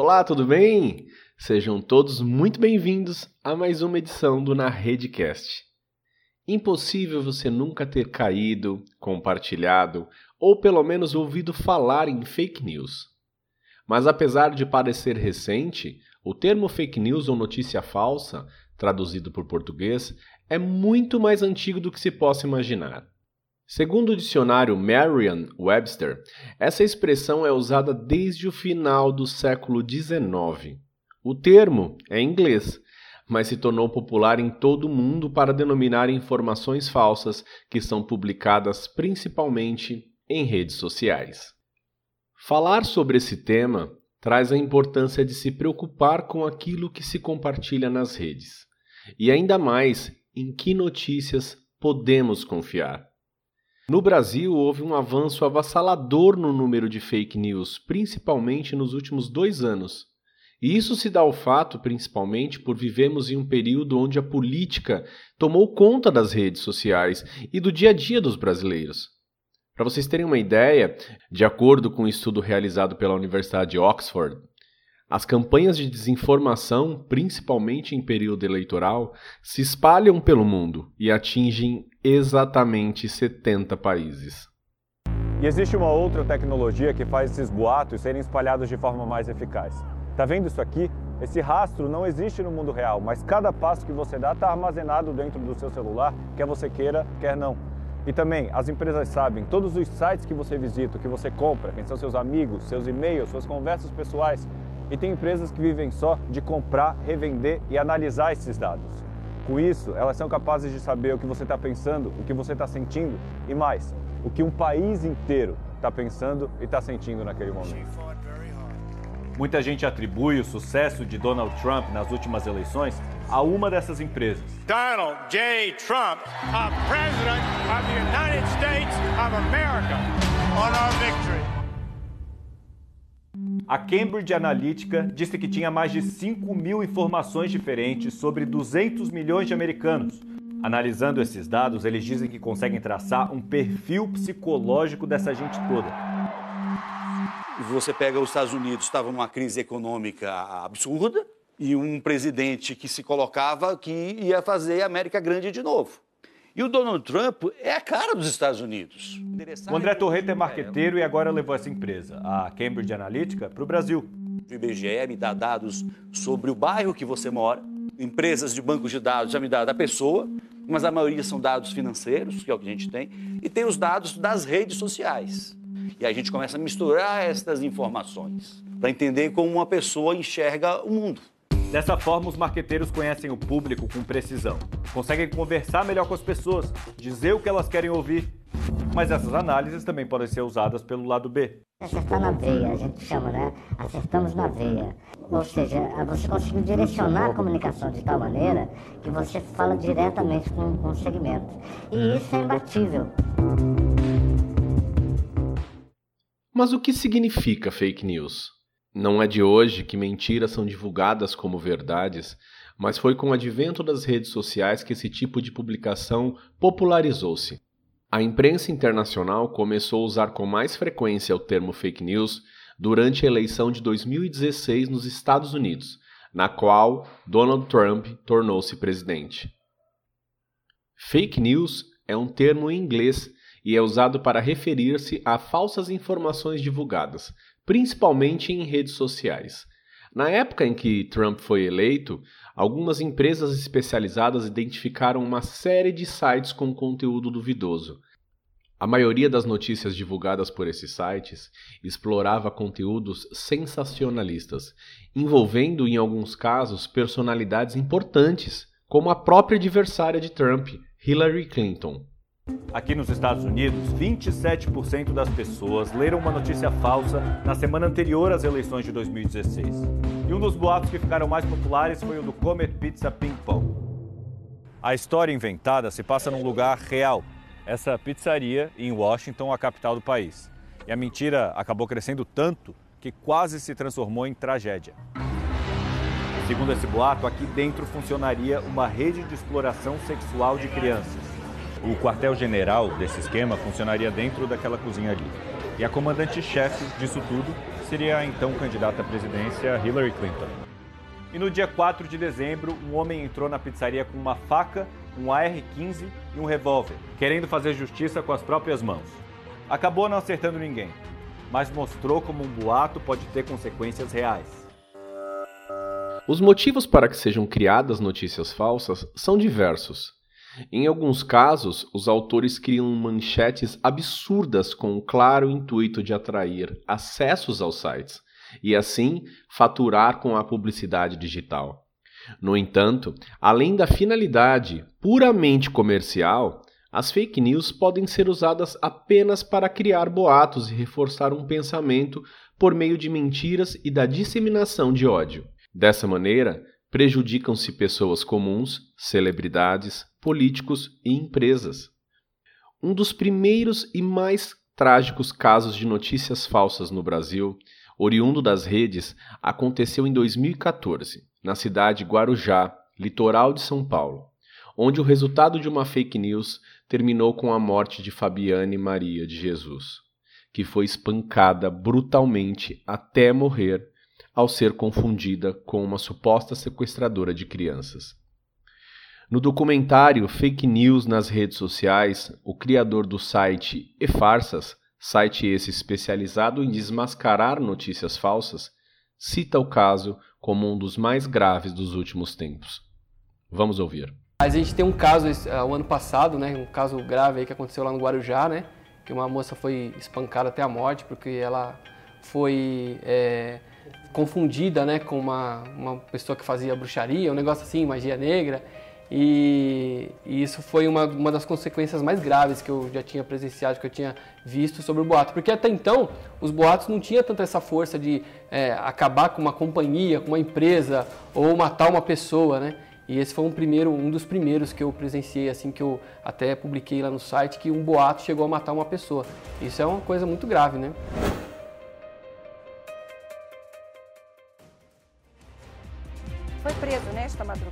Olá, tudo bem? Sejam todos muito bem-vindos a mais uma edição do Na Redecast. Impossível você nunca ter caído, compartilhado ou pelo menos ouvido falar em fake news. Mas apesar de parecer recente, o termo fake news ou notícia falsa, traduzido por português, é muito mais antigo do que se possa imaginar. Segundo o dicionário Merriam-Webster, essa expressão é usada desde o final do século XIX. O termo é inglês, mas se tornou popular em todo o mundo para denominar informações falsas que são publicadas principalmente em redes sociais. Falar sobre esse tema traz a importância de se preocupar com aquilo que se compartilha nas redes, e ainda mais em que notícias podemos confiar. No Brasil, houve um avanço avassalador no número de fake news, principalmente nos últimos dois anos. E isso se dá ao fato, principalmente, por vivemos em um período onde a política tomou conta das redes sociais e do dia a dia dos brasileiros. Para vocês terem uma ideia, de acordo com um estudo realizado pela Universidade de Oxford, as campanhas de desinformação, principalmente em período eleitoral, se espalham pelo mundo e atingem exatamente 70 países. E existe uma outra tecnologia que faz esses boatos serem espalhados de forma mais eficaz. Tá vendo isso aqui? Esse rastro não existe no mundo real, mas cada passo que você dá está armazenado dentro do seu celular, quer você queira, quer não. E também, as empresas sabem, todos os sites que você visita, que você compra, quem são seus amigos, seus e-mails, suas conversas pessoais, e tem empresas que vivem só de comprar, revender e analisar esses dados. Com isso, elas são capazes de saber o que você está pensando, o que você está sentindo e mais, o que um país inteiro está pensando e está sentindo naquele momento. Muita gente atribui o sucesso de Donald Trump nas últimas eleições a uma dessas empresas. Donald J. Trump, a president of the United States of America, on our victory. A Cambridge Analytica disse que tinha mais de 5 mil informações diferentes sobre 200 milhões de americanos. Analisando esses dados, eles dizem que conseguem traçar um perfil psicológico dessa gente toda. Você pega os Estados Unidos, estava numa crise econômica absurda, e um presidente que se colocava que ia fazer a América grande de novo. E o Donald Trump é a cara dos Estados Unidos. O André Torreta é marqueteiro e agora levou essa empresa, a Cambridge Analytica, para o Brasil. O IBGE me dá dados sobre o bairro que você mora, empresas de bancos de dados já me dá da pessoa, mas a maioria são dados financeiros, que é o que a gente tem, e tem os dados das redes sociais. E a gente começa a misturar estas informações para entender como uma pessoa enxerga o mundo. Dessa forma, os marqueteiros conhecem o público com precisão, conseguem conversar melhor com as pessoas, dizer o que elas querem ouvir. Mas essas análises também podem ser usadas pelo lado B. Acertar na veia, a gente chama, né? Acertamos na veia. Ou seja, você conseguiu direcionar a comunicação de tal maneira que você fala diretamente com, com o segmento. E isso é imbatível. Mas o que significa fake news? Não é de hoje que mentiras são divulgadas como verdades, mas foi com o advento das redes sociais que esse tipo de publicação popularizou-se. A imprensa internacional começou a usar com mais frequência o termo fake news durante a eleição de 2016 nos Estados Unidos, na qual Donald Trump tornou-se presidente. Fake news é um termo em inglês e é usado para referir-se a falsas informações divulgadas, principalmente em redes sociais. Na época em que Trump foi eleito, algumas empresas especializadas identificaram uma série de sites com conteúdo duvidoso. A maioria das notícias divulgadas por esses sites explorava conteúdos sensacionalistas, envolvendo, em alguns casos, personalidades importantes, como a própria adversária de Trump, Hillary Clinton. Aqui nos Estados Unidos, 27% das pessoas leram uma notícia falsa na semana anterior às eleições de 2016. E um dos boatos que ficaram mais populares foi o do Comet Pizza Ping Pong. A história inventada se passa num lugar real, essa pizzaria em Washington, a capital do país. E a mentira acabou crescendo tanto que quase se transformou em tragédia. Segundo esse boato, aqui dentro funcionaria uma rede de exploração sexual de crianças. O quartel-general desse esquema funcionaria dentro daquela cozinha ali. E a comandante-chefe disso tudo seria a então candidata à presidência Hillary Clinton. E no dia 4 de dezembro, um homem entrou na pizzaria com uma faca, um AR-15 e um revólver, querendo fazer justiça com as próprias mãos. Acabou não acertando ninguém, mas mostrou como um boato pode ter consequências reais. Os motivos para que sejam criadas notícias falsas são diversos. Em alguns casos, os autores criam manchetes absurdas com o claro intuito de atrair acessos aos sites e, assim, faturar com a publicidade digital. No entanto, além da finalidade puramente comercial, as fake news podem ser usadas apenas para criar boatos e reforçar um pensamento por meio de mentiras e da disseminação de ódio. Dessa maneira, prejudicam-se pessoas comuns, celebridades, políticos e empresas. Um dos primeiros e mais trágicos casos de notícias falsas no Brasil, oriundo das redes, aconteceu em 2014, na cidade de Guarujá, litoral de São Paulo, onde o resultado de uma fake news terminou com a morte de Fabiane Maria de Jesus, que foi espancada brutalmente até morrer ao ser confundida com uma suposta sequestradora de crianças. No documentário Fake News nas redes sociais, o criador do site E-Farsas, site esse especializado em desmascarar notícias falsas, cita o caso como um dos mais graves dos últimos tempos. Vamos ouvir. A gente tem um caso uh, o ano passado, né, um caso grave que aconteceu lá no Guarujá, né, que uma moça foi espancada até a morte porque ela foi é, confundida né, com uma, uma pessoa que fazia bruxaria, um negócio assim, magia negra. E, e, isso foi uma, uma das consequências mais graves que eu já tinha presenciado, que eu tinha visto sobre o boato. Porque até então, os boatos não tinham tanta essa força de é, acabar com uma companhia, com uma empresa, ou matar uma pessoa, né? E esse foi um, primeiro, um dos primeiros que eu presenciei, assim, que eu até publiquei lá no site, que um boato chegou a matar uma pessoa. Isso é uma coisa muito grave, né?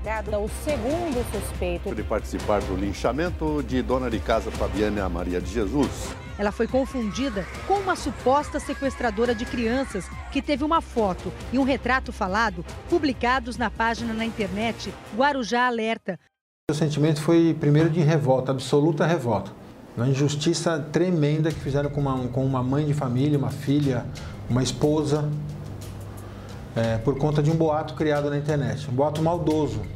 Madrugada o segundo suspeito de participar do linchamento de dona de casa Fabiana Maria de Jesus. Ela foi confundida com uma suposta sequestradora de crianças que teve uma foto e um retrato falado publicados na página na internet Guarujá Alerta. O sentimento foi primeiro de revolta, absoluta revolta. Uma injustiça tremenda que fizeram com uma, com uma mãe de família, uma filha, uma esposa, é, por conta de um boato criado na internet. Um boato maldoso.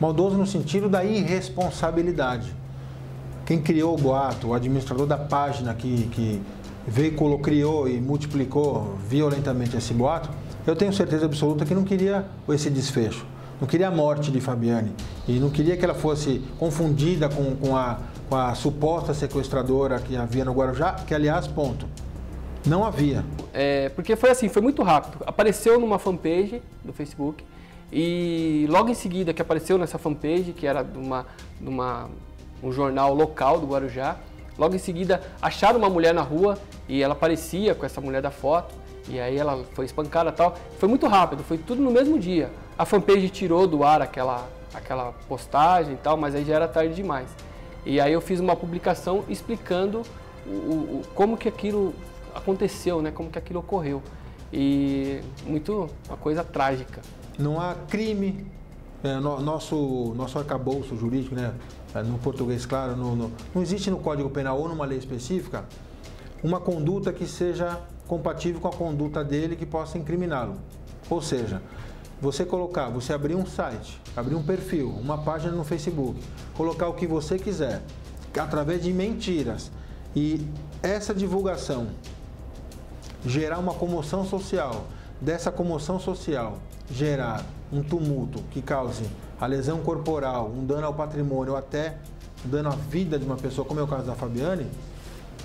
Maldoso no sentido da irresponsabilidade. Quem criou o boato, o administrador da página que, que veiculou, criou e multiplicou violentamente esse boato, eu tenho certeza absoluta que não queria esse desfecho. Não queria a morte de Fabiane e não queria que ela fosse confundida com, com, a, com a suposta sequestradora que havia no Guarujá, que aliás, ponto, não havia. É, porque foi assim, foi muito rápido. Apareceu numa fanpage do Facebook e logo em seguida que apareceu nessa fanpage, que era de, uma, de uma, um jornal local do Guarujá, logo em seguida acharam uma mulher na rua e ela aparecia com essa mulher da foto e aí ela foi espancada tal. Foi muito rápido, foi tudo no mesmo dia. A fanpage tirou do ar aquela, aquela postagem e tal, mas aí já era tarde demais. E aí eu fiz uma publicação explicando o, o, como que aquilo aconteceu, né? Como que aquilo ocorreu. E muito uma coisa trágica. Não há crime, é, no, nosso, nosso arcabouço jurídico, né? No português, claro, no, no, não existe no Código Penal ou numa lei específica uma conduta que seja compatível com a conduta dele que possa incriminá-lo. Ou seja, você colocar, você abrir um site, abrir um perfil, uma página no Facebook, colocar o que você quiser, através de mentiras, e essa divulgação gerar uma comoção social, dessa comoção social gerar um tumulto que cause a lesão corporal, um dano ao patrimônio ou até dano à vida de uma pessoa, como é o caso da Fabiane,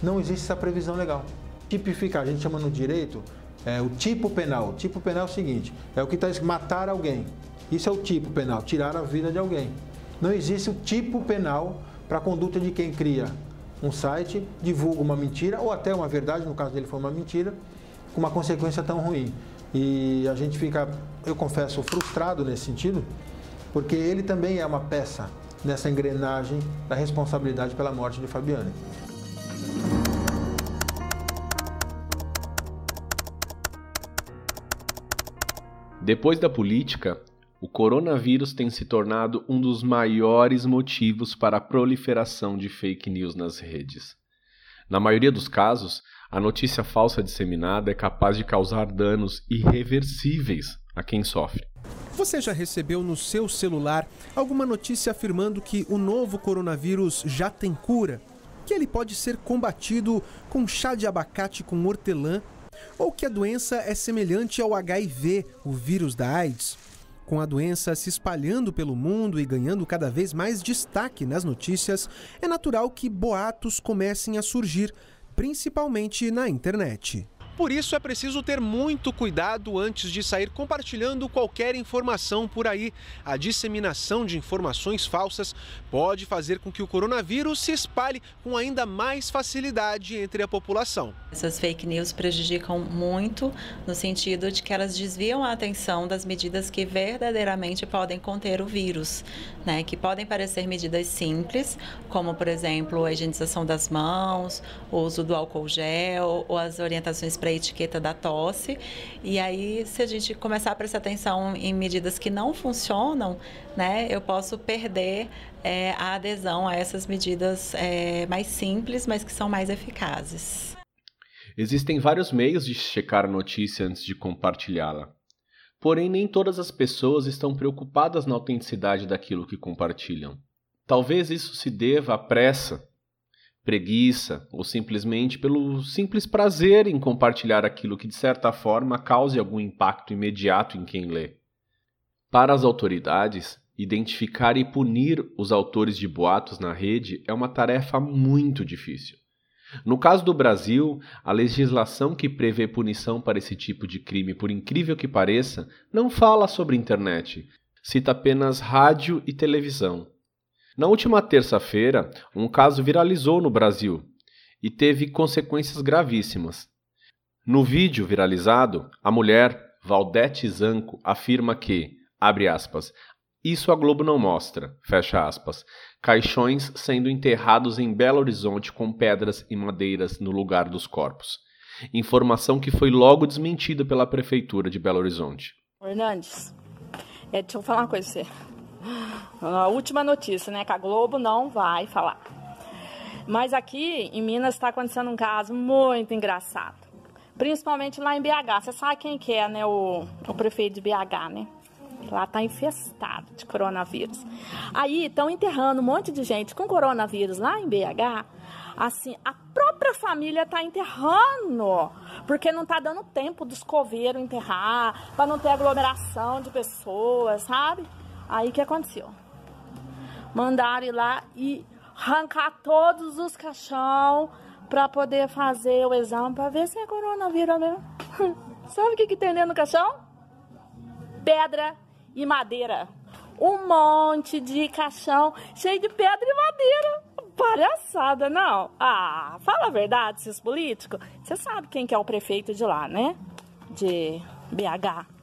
não existe essa previsão legal. Tipificar, a gente chama no direito é, o tipo penal. O tipo penal é o seguinte: é o que está matar alguém. Isso é o tipo penal, tirar a vida de alguém. Não existe o tipo penal para a conduta de quem cria um site, divulga uma mentira, ou até uma verdade, no caso dele foi uma mentira, com uma consequência tão ruim. E a gente fica, eu confesso, frustrado nesse sentido, porque ele também é uma peça nessa engrenagem da responsabilidade pela morte de Fabiane. Depois da política, o coronavírus tem se tornado um dos maiores motivos para a proliferação de fake news nas redes. Na maioria dos casos, a notícia falsa disseminada é capaz de causar danos irreversíveis a quem sofre. Você já recebeu no seu celular alguma notícia afirmando que o novo coronavírus já tem cura? Que ele pode ser combatido com chá de abacate com hortelã? Ou que a doença é semelhante ao HIV, o vírus da AIDS? Com a doença se espalhando pelo mundo e ganhando cada vez mais destaque nas notícias, é natural que boatos comecem a surgir, principalmente na internet. Por isso é preciso ter muito cuidado antes de sair compartilhando qualquer informação por aí. A disseminação de informações falsas pode fazer com que o coronavírus se espalhe com ainda mais facilidade entre a população. Essas fake news prejudicam muito no sentido de que elas desviam a atenção das medidas que verdadeiramente podem conter o vírus, né? Que podem parecer medidas simples, como por exemplo a higienização das mãos, o uso do álcool gel ou as orientações para a etiqueta da tosse. E aí, se a gente começar a prestar atenção em medidas que não funcionam, né, eu posso perder é, a adesão a essas medidas é, mais simples, mas que são mais eficazes. Existem vários meios de checar a notícia antes de compartilhá-la. Porém, nem todas as pessoas estão preocupadas na autenticidade daquilo que compartilham. Talvez isso se deva à pressa preguiça ou simplesmente pelo simples prazer em compartilhar aquilo que de certa forma cause algum impacto imediato em quem lê. Para as autoridades, identificar e punir os autores de boatos na rede é uma tarefa muito difícil. No caso do Brasil, a legislação que prevê punição para esse tipo de crime, por incrível que pareça, não fala sobre internet, cita apenas rádio e televisão. Na última terça-feira, um caso viralizou no Brasil e teve consequências gravíssimas. No vídeo viralizado, a mulher, Valdete Zanco, afirma que, abre aspas, isso a Globo não mostra, fecha aspas, caixões sendo enterrados em Belo Horizonte com pedras e madeiras no lugar dos corpos. Informação que foi logo desmentida pela Prefeitura de Belo Horizonte. Hernandes, é, deixa eu falar uma coisa pra você. A última notícia, né? Que a Globo não vai falar. Mas aqui em Minas está acontecendo um caso muito engraçado. Principalmente lá em BH. Você sabe quem que é, né? O, o prefeito de BH, né? Lá tá infestado de coronavírus. Aí estão enterrando um monte de gente com coronavírus lá em BH. Assim, a própria família tá enterrando, porque não tá dando tempo dos coveiros enterrar, para não ter aglomeração de pessoas, sabe? Aí que aconteceu? Mandaram ir lá e arrancar todos os caixão para poder fazer o exame para ver se é coronavírus mesmo. Sabe o que, que tem dentro do caixão? Pedra e madeira. Um monte de caixão cheio de pedra e madeira. Palhaçada, não. Ah, fala a verdade, esses políticos. Você sabe quem que é o prefeito de lá, né? De BH.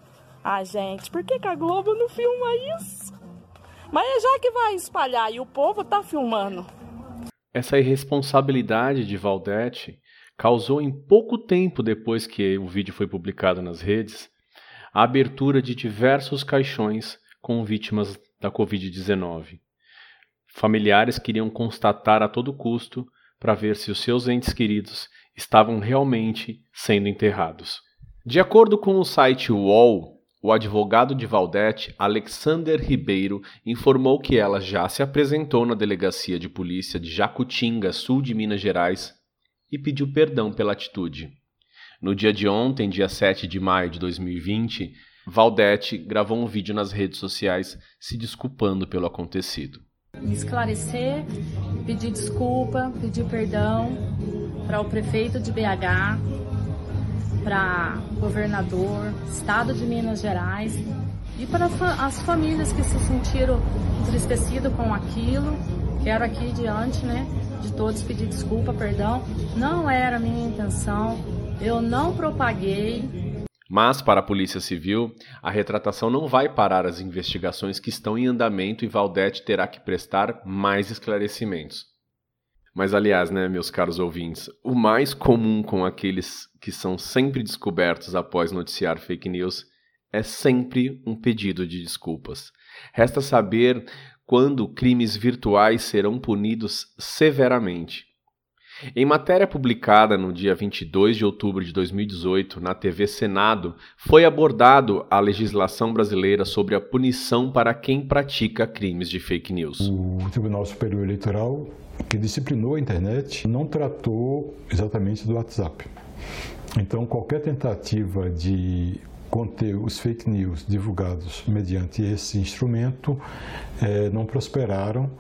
Ah, gente, por que, que a Globo não filma isso? Mas é já que vai espalhar e o povo tá filmando. Essa irresponsabilidade de Valdete causou em pouco tempo depois que o vídeo foi publicado nas redes a abertura de diversos caixões com vítimas da Covid-19. Familiares queriam constatar a todo custo para ver se os seus entes queridos estavam realmente sendo enterrados. De acordo com o site UOL, o advogado de Valdete, Alexander Ribeiro, informou que ela já se apresentou na delegacia de polícia de Jacutinga, sul de Minas Gerais, e pediu perdão pela atitude. No dia de ontem, dia 7 de maio de 2020, Valdete gravou um vídeo nas redes sociais se desculpando pelo acontecido. Esclarecer, pedir desculpa, pedir perdão para o prefeito de BH, para governador, estado de Minas Gerais e para as famílias que se sentiram entristecidas com aquilo. Quero aqui diante, né, de todos pedir desculpa, perdão. Não era a minha intenção. Eu não propaguei. Mas, para a Polícia Civil, a retratação não vai parar as investigações que estão em andamento e Valdete terá que prestar mais esclarecimentos. Mas, aliás, né, meus caros ouvintes, o mais comum com aqueles que são sempre descobertos após noticiar fake news é sempre um pedido de desculpas. Resta saber quando crimes virtuais serão punidos severamente. Em matéria publicada no dia 22 de outubro de 2018 na TV Senado, foi abordado a legislação brasileira sobre a punição para quem pratica crimes de fake news. O Tribunal Superior Eleitoral, que disciplinou a internet, não tratou exatamente do WhatsApp. Então, qualquer tentativa de conter os fake news divulgados mediante esse instrumento eh, não prosperaram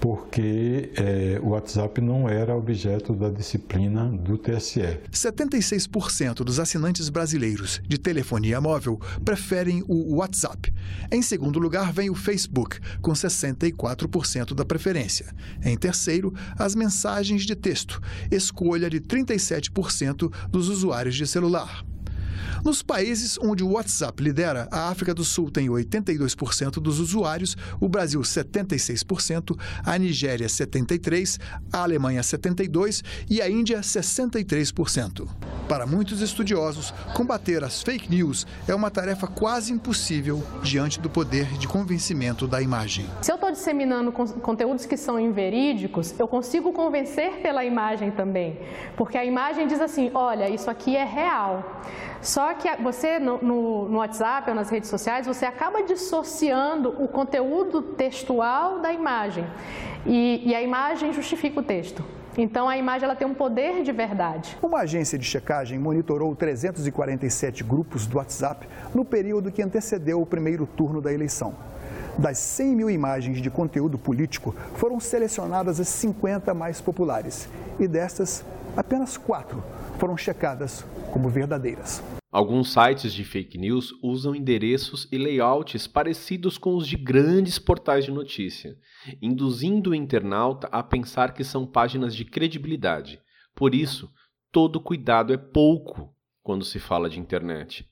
porque é, o WhatsApp não era objeto da disciplina do TSE. 76% dos assinantes brasileiros de telefonia móvel preferem o WhatsApp. Em segundo lugar, vem o Facebook, com 64% da preferência. Em terceiro, as mensagens de texto, escolha de 37% dos usuários de celular. Nos países onde o WhatsApp lidera, a África do Sul tem 82% dos usuários, o Brasil 76%, a Nigéria 73%, a Alemanha 72% e a Índia 63%. Para muitos estudiosos, combater as fake news é uma tarefa quase impossível diante do poder de convencimento da imagem. Se eu estou disseminando conteúdos que são inverídicos, eu consigo convencer pela imagem também, porque a imagem diz assim: olha, isso aqui é real. Só que você, no, no, WhatsApp ou nas redes sociais, você acaba dissociando o conteúdo textual da imagem. E, e a imagem justifica o texto. Então, a imagem ela tem um poder de verdade. Uma agência de checagem monitorou 347 grupos do WhatsApp no período que antecedeu o primeiro turno da eleição. Das 100 mil imagens de conteúdo político, foram selecionadas as 50 mais populares. E destas, apenas quatro foram checadas como verdadeiras. Alguns sites de fake news usam endereços e layouts parecidos com os de grandes portais de notícia, induzindo o internauta a pensar que são páginas de credibilidade. Por isso, todo cuidado é pouco quando se fala de internet.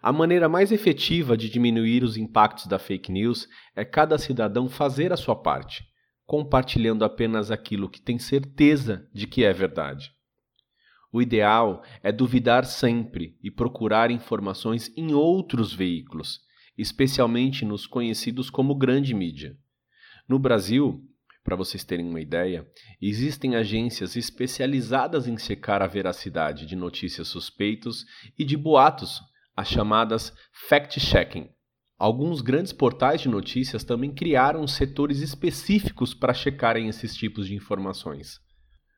A maneira mais efetiva de diminuir os impactos da fake news é cada cidadão fazer a sua parte, compartilhando apenas aquilo que tem certeza de que é verdade. O ideal é duvidar sempre e procurar informações em outros veículos, especialmente nos conhecidos como grande mídia. No Brasil, para vocês terem uma ideia, existem agências especializadas em secar a veracidade de notícias suspeitos e de boatos, as chamadas fact-checking. Alguns grandes portais de notícias também criaram setores específicos para checarem esses tipos de informações.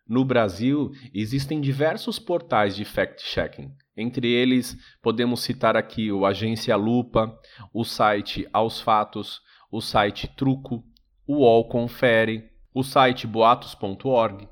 No Brasil, existem diversos portais de fact-checking. Entre eles, podemos citar aqui o Agência Lupa, o site Aos Fatos, o site Truco, o UOL Confere, o site boatos.org,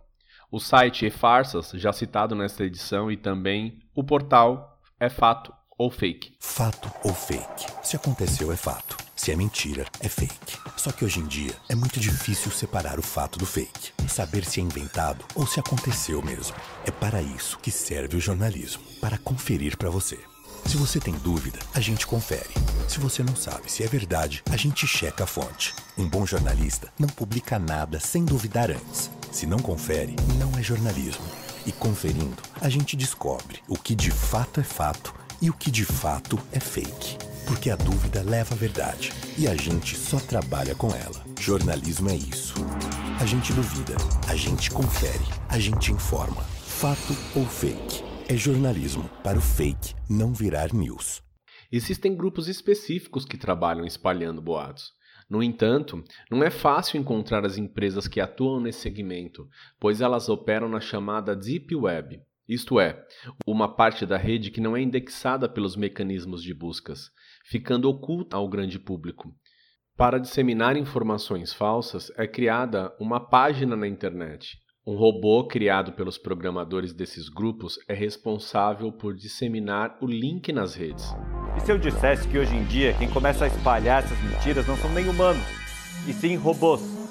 o site E-Farsas, já citado nesta edição, e também o portal É Fato ou Fake. Fato ou fake? Se aconteceu, é fato. Se é mentira, é fake. Só que hoje em dia é muito difícil separar o fato do fake, saber se é inventado ou se aconteceu mesmo. É para isso que serve o jornalismo para conferir para você. Se você tem dúvida, a gente confere. Se você não sabe se é verdade, a gente checa a fonte. Um bom jornalista não publica nada sem duvidar antes. Se não confere, não é jornalismo. E conferindo, a gente descobre o que de fato é fato e o que de fato é fake porque a dúvida leva à verdade e a gente só trabalha com ela. Jornalismo é isso. A gente duvida, a gente confere, a gente informa. Fato ou fake? É jornalismo para o fake não virar news. Existem grupos específicos que trabalham espalhando boatos. No entanto, não é fácil encontrar as empresas que atuam nesse segmento, pois elas operam na chamada Deep Web, isto é, uma parte da rede que não é indexada pelos mecanismos de buscas, ficando oculta ao grande público. Para disseminar informações falsas, é criada uma página na internet. Um robô criado pelos programadores desses grupos é responsável por disseminar o link nas redes. E se eu dissesse que hoje em dia quem começa a espalhar essas mentiras não são nem humanos, e sim robôs?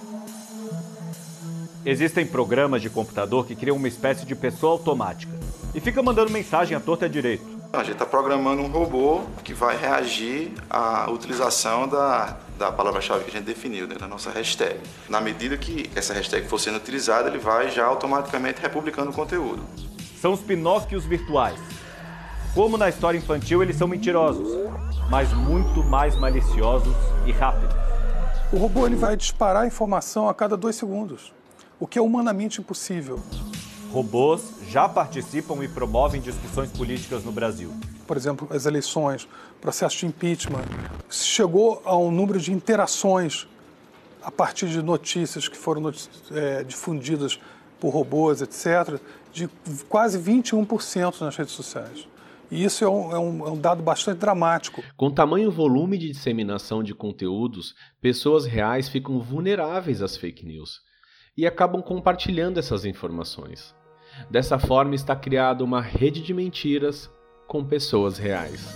Existem programas de computador que criam uma espécie de pessoa automática e fica mandando mensagem à torta direito. A gente está programando um robô que vai reagir à utilização da, da palavra-chave que a gente definiu dentro da nossa hashtag. Na medida que essa hashtag for sendo utilizada, ele vai já automaticamente republicando o conteúdo. São os Pinóquios virtuais. Como na história infantil, eles são mentirosos. mas muito mais maliciosos e rápidos. O robô ele vai disparar informação a cada dois segundos, o que é humanamente impossível. Robôs já participam e promovem discussões políticas no Brasil. Por exemplo, as eleições, processo de impeachment, chegou a um número de interações a partir de notícias que foram é, difundidas por robôs, etc., de quase 21% nas redes sociais. E isso é um, é, um, é um, dado bastante dramático. Com tamanho volume de disseminação de conteúdos, pessoas reais ficam vulneráveis às fake news e acabam compartilhando essas informações. Dessa forma, está criada uma rede de mentiras com pessoas reais.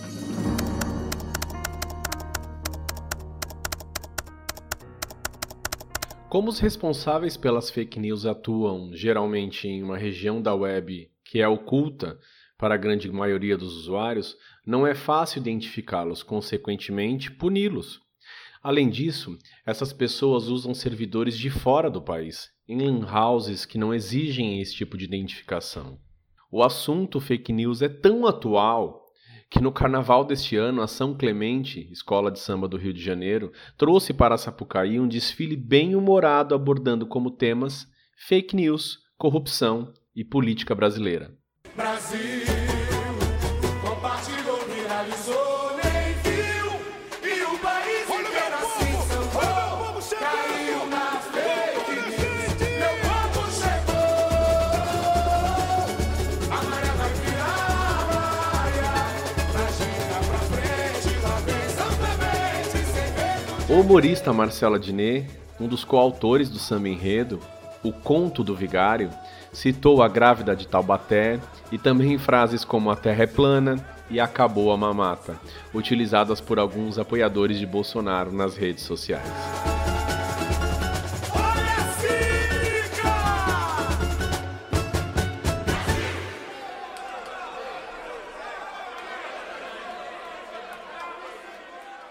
Como os responsáveis pelas fake news atuam geralmente em uma região da web que é oculta para a grande maioria dos usuários, não é fácil identificá-los, consequentemente, puni-los. Além disso, essas pessoas usam servidores de fora do país, em lan houses que não exigem esse tipo de identificação. O assunto fake news é tão atual que no carnaval deste ano, a São Clemente, escola de samba do Rio de Janeiro, trouxe para Sapucaí um desfile bem humorado abordando como temas fake news, corrupção e política brasileira. Brasil. Humorista Marcelo Adnet, um dos coautores do samba enredo, O Conto do Vigário, citou a grávida de Taubaté e também frases como a terra é plana e acabou a mamata, utilizadas por alguns apoiadores de Bolsonaro nas redes sociais.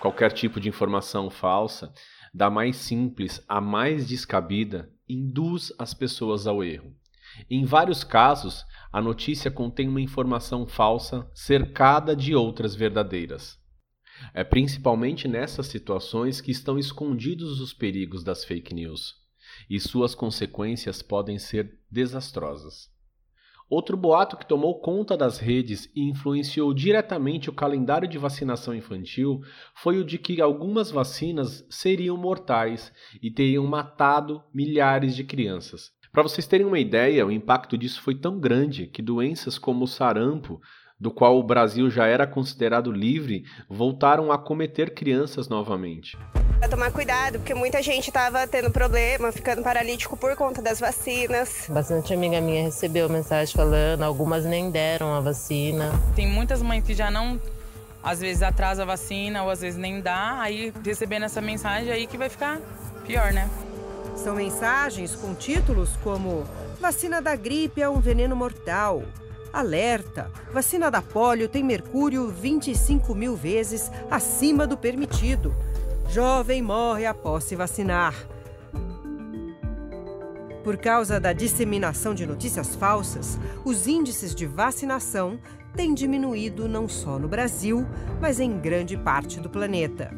Qualquer tipo de informação falsa, da mais simples à mais descabida, induz as pessoas ao erro. Em vários casos, a notícia contém uma informação falsa cercada de outras verdadeiras. É principalmente nessas situações que estão escondidos os perigos das fake news, e suas consequências podem ser desastrosas. Outro boato que tomou conta das redes e influenciou diretamente o calendário de vacinação infantil foi o de que algumas vacinas seriam mortais e teriam matado milhares de crianças. Para vocês terem uma ideia, o impacto disso foi tão grande que doenças como o sarampo, do qual o Brasil já era considerado livre, voltaram a cometer crianças novamente. Pra tomar cuidado, porque muita gente estava tendo problema, ficando paralítico por conta das vacinas. Bastante amiga minha recebeu mensagem falando, algumas nem deram a vacina. Tem muitas mães que já não, às vezes atrasa a vacina ou às vezes nem dá, aí recebendo essa mensagem aí que vai ficar pior, né? São mensagens com títulos como Vacina da gripe é um veneno mortal. Alerta! Vacina da polio tem mercúrio 25 mil vezes acima do permitido. Jovem morre após se vacinar. Por causa da disseminação de notícias falsas, os índices de vacinação têm diminuído não só no Brasil, mas em grande parte do planeta.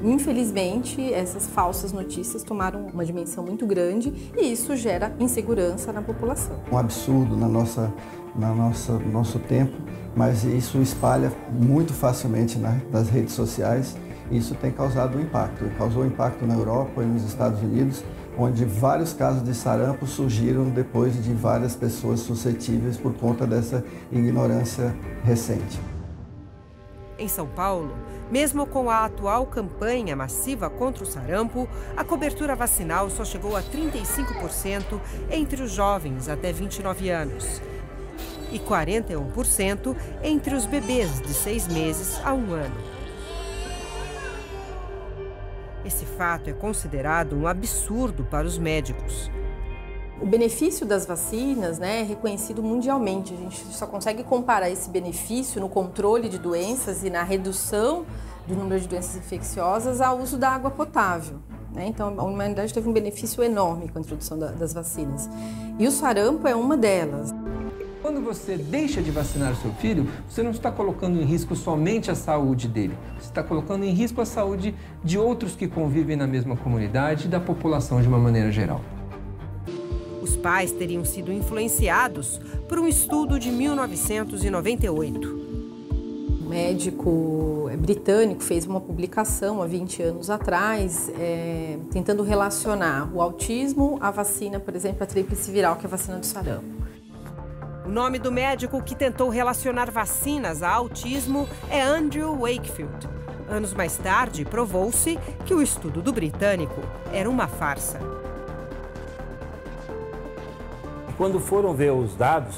Infelizmente, essas falsas notícias tomaram uma dimensão muito grande e isso gera insegurança na população. Um absurdo na nossa, na nossa nosso tempo, mas isso espalha muito facilmente nas redes sociais isso tem causado um impacto. Causou impacto na Europa e nos Estados Unidos, onde vários casos de sarampo surgiram depois de várias pessoas suscetíveis por conta dessa ignorância recente. Em São Paulo, mesmo com a atual campanha massiva contra o sarampo, a cobertura vacinal só chegou a 35% entre os jovens até 29 anos e 41% entre os bebês de seis meses a um ano. Esse fato é considerado um absurdo para os médicos. O benefício das vacinas né, é reconhecido mundialmente. A gente só consegue comparar esse benefício no controle de doenças e na redução do número de doenças infecciosas ao uso da água potável. Né? Então, a humanidade teve um benefício enorme com a introdução da, das vacinas. E o sarampo é uma delas. Quando você deixa de vacinar o seu filho, você não está colocando em risco somente a saúde dele, você está colocando em risco a saúde de outros que convivem na mesma comunidade e da população de uma maneira geral. Os pais teriam sido influenciados por um estudo de 1998 médico é, britânico fez uma publicação há 20 anos atrás, é, tentando relacionar o autismo à vacina, por exemplo, a tríplice viral, que é a vacina do sarampo. O nome do médico que tentou relacionar vacinas a autismo é Andrew Wakefield. Anos mais tarde, provou-se que o estudo do britânico era uma farsa. Quando foram ver os dados,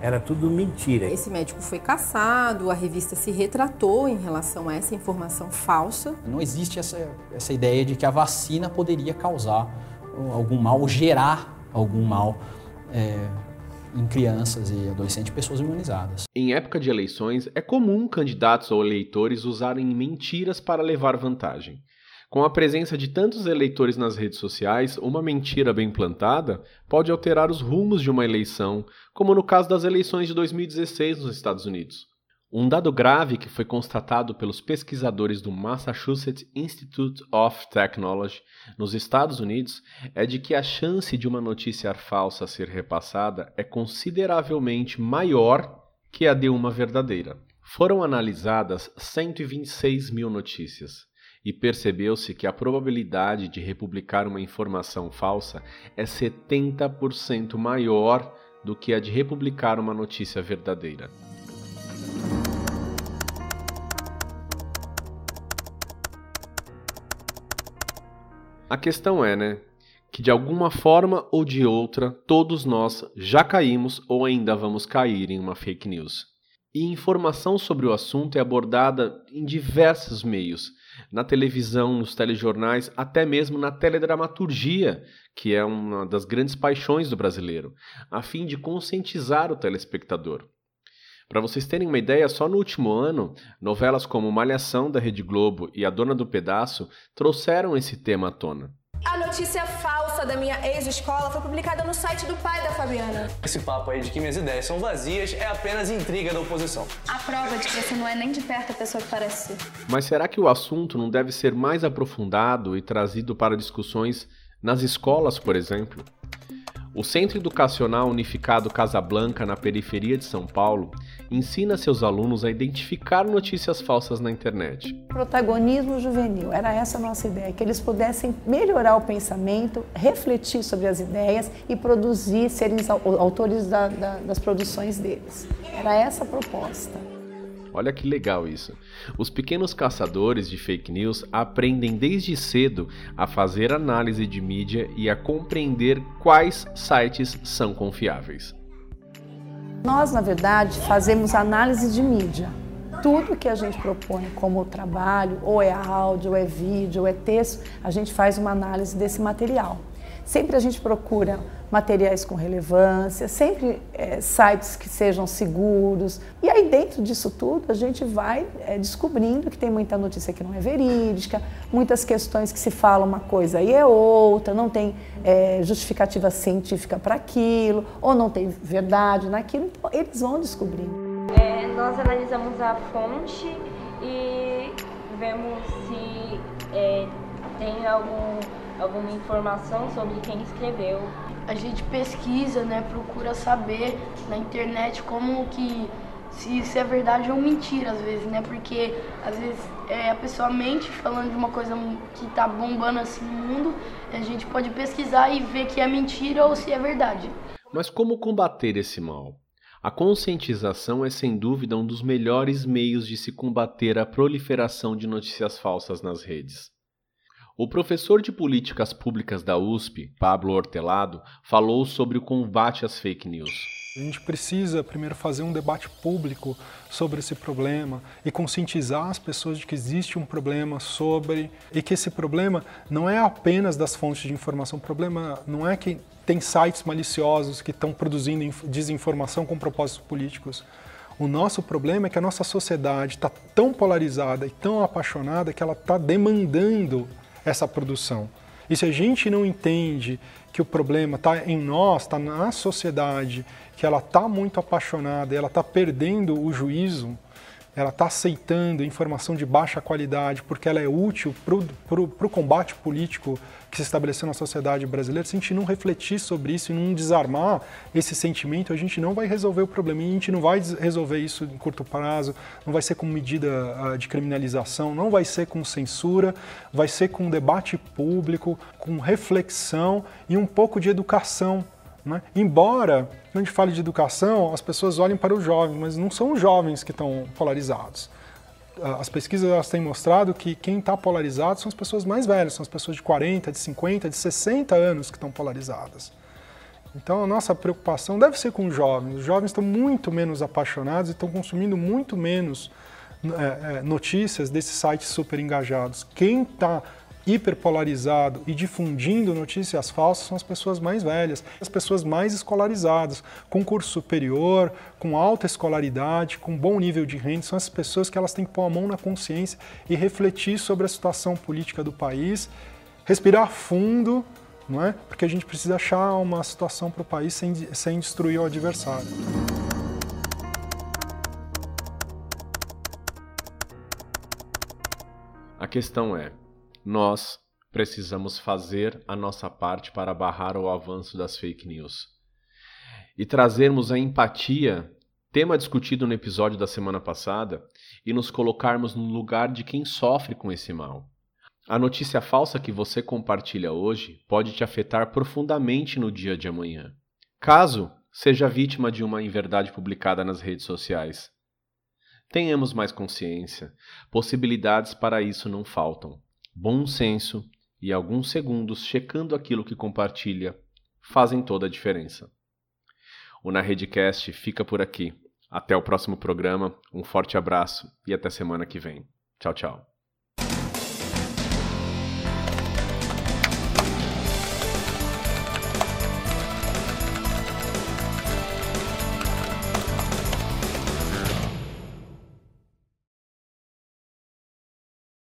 era tudo mentira. Esse médico foi caçado, a revista se retratou em relação a essa informação falsa. Não existe essa, essa ideia de que a vacina poderia causar algum mal, ou gerar algum mal é, em crianças e adolescentes, pessoas imunizadas. Em época de eleições, é comum candidatos ou eleitores usarem mentiras para levar vantagem. Com a presença de tantos eleitores nas redes sociais, uma mentira bem plantada pode alterar os rumos de uma eleição, como no caso das eleições de 2016 nos Estados Unidos. Um dado grave que foi constatado pelos pesquisadores do Massachusetts Institute of Technology nos Estados Unidos é de que a chance de uma notícia falsa ser repassada é consideravelmente maior que a de uma verdadeira. Foram analisadas 126 mil notícias e percebeu-se que a probabilidade de republicar uma informação falsa é 70% maior do que a de republicar uma notícia verdadeira. A questão é, né, que de alguma forma ou de outra todos nós já caímos ou ainda vamos cair em uma fake news. E informação sobre o assunto é abordada em diversos meios, na televisão, nos telejornais, até mesmo na teledramaturgia, que é uma das grandes paixões do brasileiro, a fim de conscientizar o telespectador. Para vocês terem uma ideia, só no último ano, novelas como Malhação da Rede Globo e A Dona do Pedaço trouxeram esse tema à tona. A notícia falsa da minha ex-escola foi publicada no site do pai da Fabiana. Esse papo aí de que minhas ideias são vazias é apenas intriga da oposição. A prova de que você não é nem de perto a pessoa que parece ser. Mas será que o assunto não deve ser mais aprofundado e trazido para discussões nas escolas, por exemplo? O Centro Educacional Unificado Casablanca, na periferia de São Paulo, ensina seus alunos a identificar notícias falsas na internet. Protagonismo juvenil, era essa a nossa ideia, que eles pudessem melhorar o pensamento, refletir sobre as ideias e produzir, serem autores da, da, das produções deles. Era essa a proposta. Olha que legal isso. Os pequenos caçadores de fake news aprendem desde cedo a fazer análise de mídia e a compreender quais sites são confiáveis. Nós, na verdade, fazemos análise de mídia. Tudo que a gente propõe como trabalho, ou é áudio, ou é vídeo, ou é texto, a gente faz uma análise desse material. Sempre a gente procura materiais com relevância, sempre é, sites que sejam seguros. E aí, dentro disso tudo, a gente vai é, descobrindo que tem muita notícia que não é verídica, muitas questões que se fala uma coisa e é outra, não tem é, justificativa científica para aquilo, ou não tem verdade naquilo. Então, eles vão descobrindo. É, nós analisamos a fonte e vemos se tem algum alguma informação sobre quem escreveu. A gente pesquisa, né, procura saber na internet como que se isso é verdade ou mentira às vezes, né? Porque às vezes é, a pessoa mente falando de uma coisa que tá bombando assim no mundo, a gente pode pesquisar e ver que é mentira ou se é verdade. Mas como combater esse mal? A conscientização é sem dúvida um dos melhores meios de se combater a proliferação de notícias falsas nas redes. O professor de políticas públicas da USP, Pablo Hortelado, falou sobre o combate às fake news. A gente precisa primeiro fazer um debate público sobre esse problema e conscientizar as pessoas de que existe um problema sobre e que esse problema não é apenas das fontes de informação, o problema não é que tem sites maliciosos que estão produzindo desinformação com propósitos políticos. O nosso problema é que a nossa sociedade está tão polarizada e tão apaixonada que ela está demandando essa produção. E se a gente não entende que o problema está em nós, está na sociedade, que ela está muito apaixonada, ela está perdendo o juízo, ela está aceitando informação de baixa qualidade porque ela é útil para o combate político que se estabeleceu na sociedade brasileira, se a gente não refletir sobre isso e não desarmar esse sentimento, a gente não vai resolver o problema. E a gente não vai resolver isso em curto prazo, não vai ser com medida uh, de criminalização, não vai ser com censura, vai ser com debate público, com reflexão e um pouco de educação né? Embora, quando a gente fale de educação, as pessoas olhem para os jovens, mas não são os jovens que estão polarizados. As pesquisas elas têm mostrado que quem está polarizado são as pessoas mais velhas, são as pessoas de 40, de 50, de 60 anos que estão polarizadas. Então a nossa preocupação deve ser com os jovens. Os jovens estão muito menos apaixonados e estão consumindo muito menos é, notícias desses sites super engajados. Quem está hiperpolarizado e difundindo notícias falsas são as pessoas mais velhas, as pessoas mais escolarizadas, com curso superior, com alta escolaridade, com bom nível de renda, são as pessoas que elas têm que pôr a mão na consciência e refletir sobre a situação política do país, respirar fundo, não é? Porque a gente precisa achar uma situação para o país sem, sem destruir o adversário. A questão é, nós precisamos fazer a nossa parte para barrar o avanço das fake news. E trazermos a empatia, tema discutido no episódio da semana passada, e nos colocarmos no lugar de quem sofre com esse mal. A notícia falsa que você compartilha hoje pode te afetar profundamente no dia de amanhã. Caso seja vítima de uma inverdade publicada nas redes sociais. Tenhamos mais consciência, possibilidades para isso não faltam bom senso e alguns segundos checando aquilo que compartilha fazem toda a diferença. O Na Redcast fica por aqui. Até o próximo programa, um forte abraço e até semana que vem. Tchau, tchau.